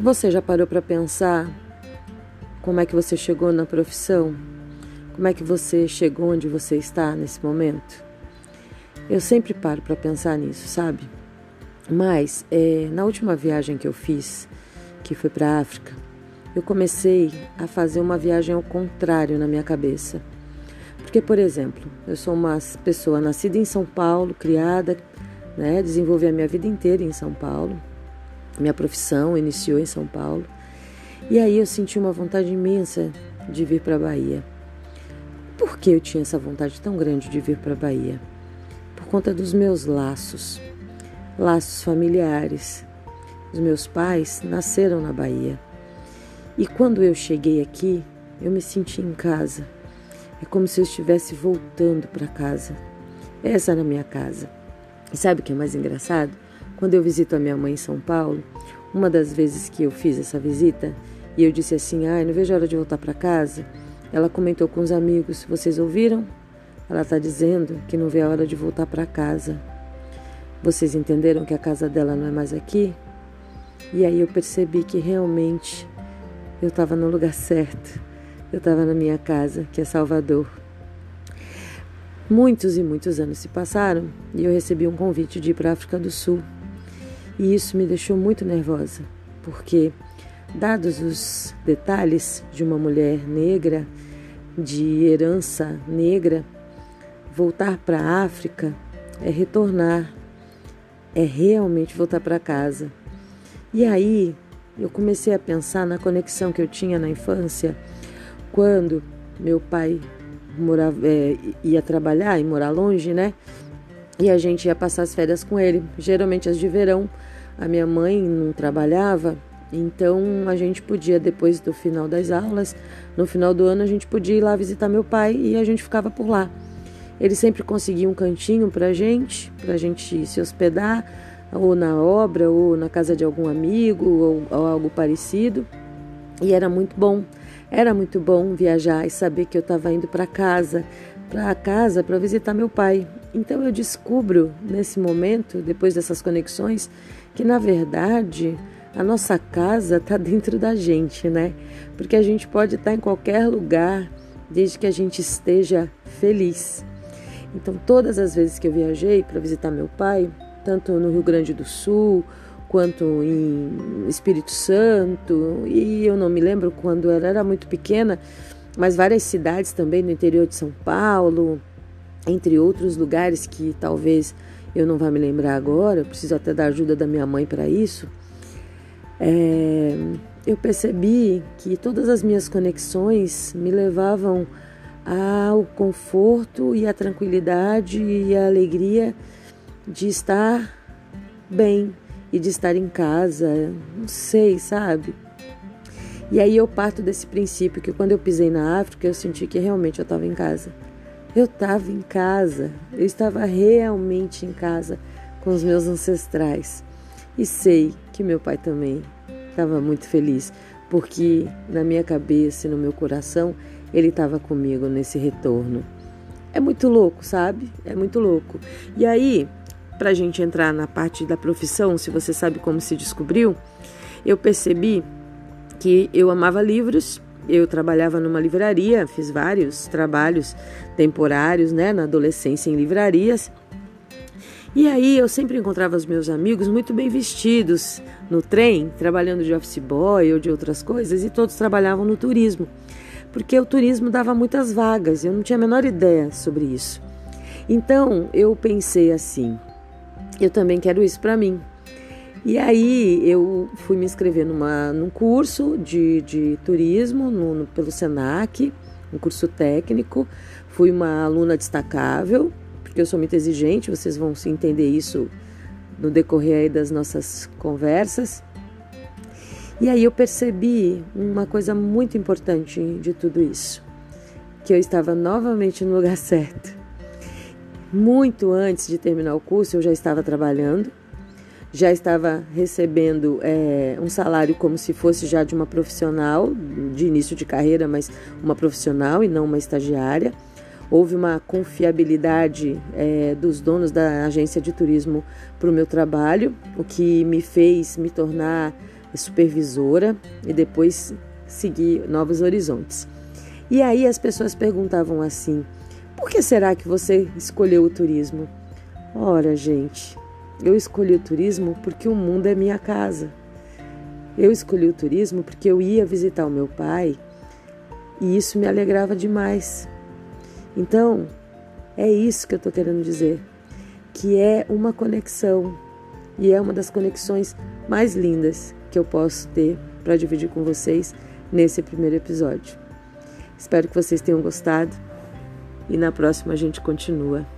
Você já parou para pensar como é que você chegou na profissão? Como é que você chegou onde você está nesse momento? Eu sempre paro para pensar nisso, sabe? Mas é, na última viagem que eu fiz, que foi para a África, eu comecei a fazer uma viagem ao contrário na minha cabeça. Porque, por exemplo, eu sou uma pessoa nascida em São Paulo, criada, né, desenvolvi a minha vida inteira em São Paulo, minha profissão iniciou em São Paulo. E aí eu senti uma vontade imensa de vir para a Bahia. Por que eu tinha essa vontade tão grande de vir para a Bahia? Por conta dos meus laços, laços familiares. Os meus pais nasceram na Bahia. E quando eu cheguei aqui, eu me senti em casa. É como se eu estivesse voltando para casa. Essa era a minha casa. E sabe o que é mais engraçado? Quando eu visito a minha mãe em São Paulo, uma das vezes que eu fiz essa visita e eu disse assim: ai, não vejo a hora de voltar para casa, ela comentou com os amigos: vocês ouviram? Ela está dizendo que não vê a hora de voltar para casa. Vocês entenderam que a casa dela não é mais aqui? E aí eu percebi que realmente eu estava no lugar certo. Eu estava na minha casa, que é Salvador. Muitos e muitos anos se passaram e eu recebi um convite de ir para a África do Sul. E isso me deixou muito nervosa, porque, dados os detalhes de uma mulher negra, de herança negra, voltar para a África é retornar, é realmente voltar para casa. E aí eu comecei a pensar na conexão que eu tinha na infância, quando meu pai morava, é, ia trabalhar e morar longe, né? E a gente ia passar as férias com ele, geralmente as de verão a minha mãe não trabalhava, então a gente podia, depois do final das aulas, no final do ano, a gente podia ir lá visitar meu pai e a gente ficava por lá. Ele sempre conseguia um cantinho pra gente, pra gente se hospedar, ou na obra, ou na casa de algum amigo, ou, ou algo parecido. E era muito bom. Era muito bom viajar e saber que eu estava indo para casa, para casa para visitar meu pai. Então eu descubro nesse momento, depois dessas conexões, que na verdade a nossa casa está dentro da gente, né? Porque a gente pode estar tá em qualquer lugar desde que a gente esteja feliz. Então, todas as vezes que eu viajei para visitar meu pai, tanto no Rio Grande do Sul quanto em Espírito Santo, e eu não me lembro quando ela era muito pequena, mas várias cidades também no interior de São Paulo, entre outros lugares que talvez eu não vou me lembrar agora, preciso até da ajuda da minha mãe para isso. É, eu percebi que todas as minhas conexões me levavam ao conforto e à tranquilidade e à alegria de estar bem e de estar em casa, não sei, sabe? E aí eu parto desse princípio que quando eu pisei na África eu senti que realmente eu estava em casa. Eu estava em casa, eu estava realmente em casa com os meus ancestrais. E sei que meu pai também estava muito feliz, porque na minha cabeça e no meu coração ele estava comigo nesse retorno. É muito louco, sabe? É muito louco. E aí, para a gente entrar na parte da profissão, se você sabe como se descobriu, eu percebi que eu amava livros eu trabalhava numa livraria, fiz vários trabalhos temporários, né, na adolescência em livrarias. E aí eu sempre encontrava os meus amigos muito bem vestidos no trem, trabalhando de office boy ou de outras coisas, e todos trabalhavam no turismo, porque o turismo dava muitas vagas, eu não tinha a menor ideia sobre isso. Então eu pensei assim: eu também quero isso para mim. E aí eu fui me inscrever numa, num curso de, de turismo no, no, pelo SENAC, um curso técnico. Fui uma aluna destacável, porque eu sou muito exigente, vocês vão se entender isso no decorrer das nossas conversas. E aí eu percebi uma coisa muito importante de tudo isso, que eu estava novamente no lugar certo. Muito antes de terminar o curso, eu já estava trabalhando já estava recebendo é, um salário como se fosse já de uma profissional, de início de carreira, mas uma profissional e não uma estagiária. Houve uma confiabilidade é, dos donos da agência de turismo para o meu trabalho, o que me fez me tornar supervisora e depois segui novos horizontes. E aí as pessoas perguntavam assim: por que será que você escolheu o turismo? Ora, gente, eu escolhi o turismo porque o mundo é minha casa. Eu escolhi o turismo porque eu ia visitar o meu pai e isso me alegrava demais. Então, é isso que eu estou querendo dizer, que é uma conexão e é uma das conexões mais lindas que eu posso ter para dividir com vocês nesse primeiro episódio. Espero que vocês tenham gostado e na próxima a gente continua.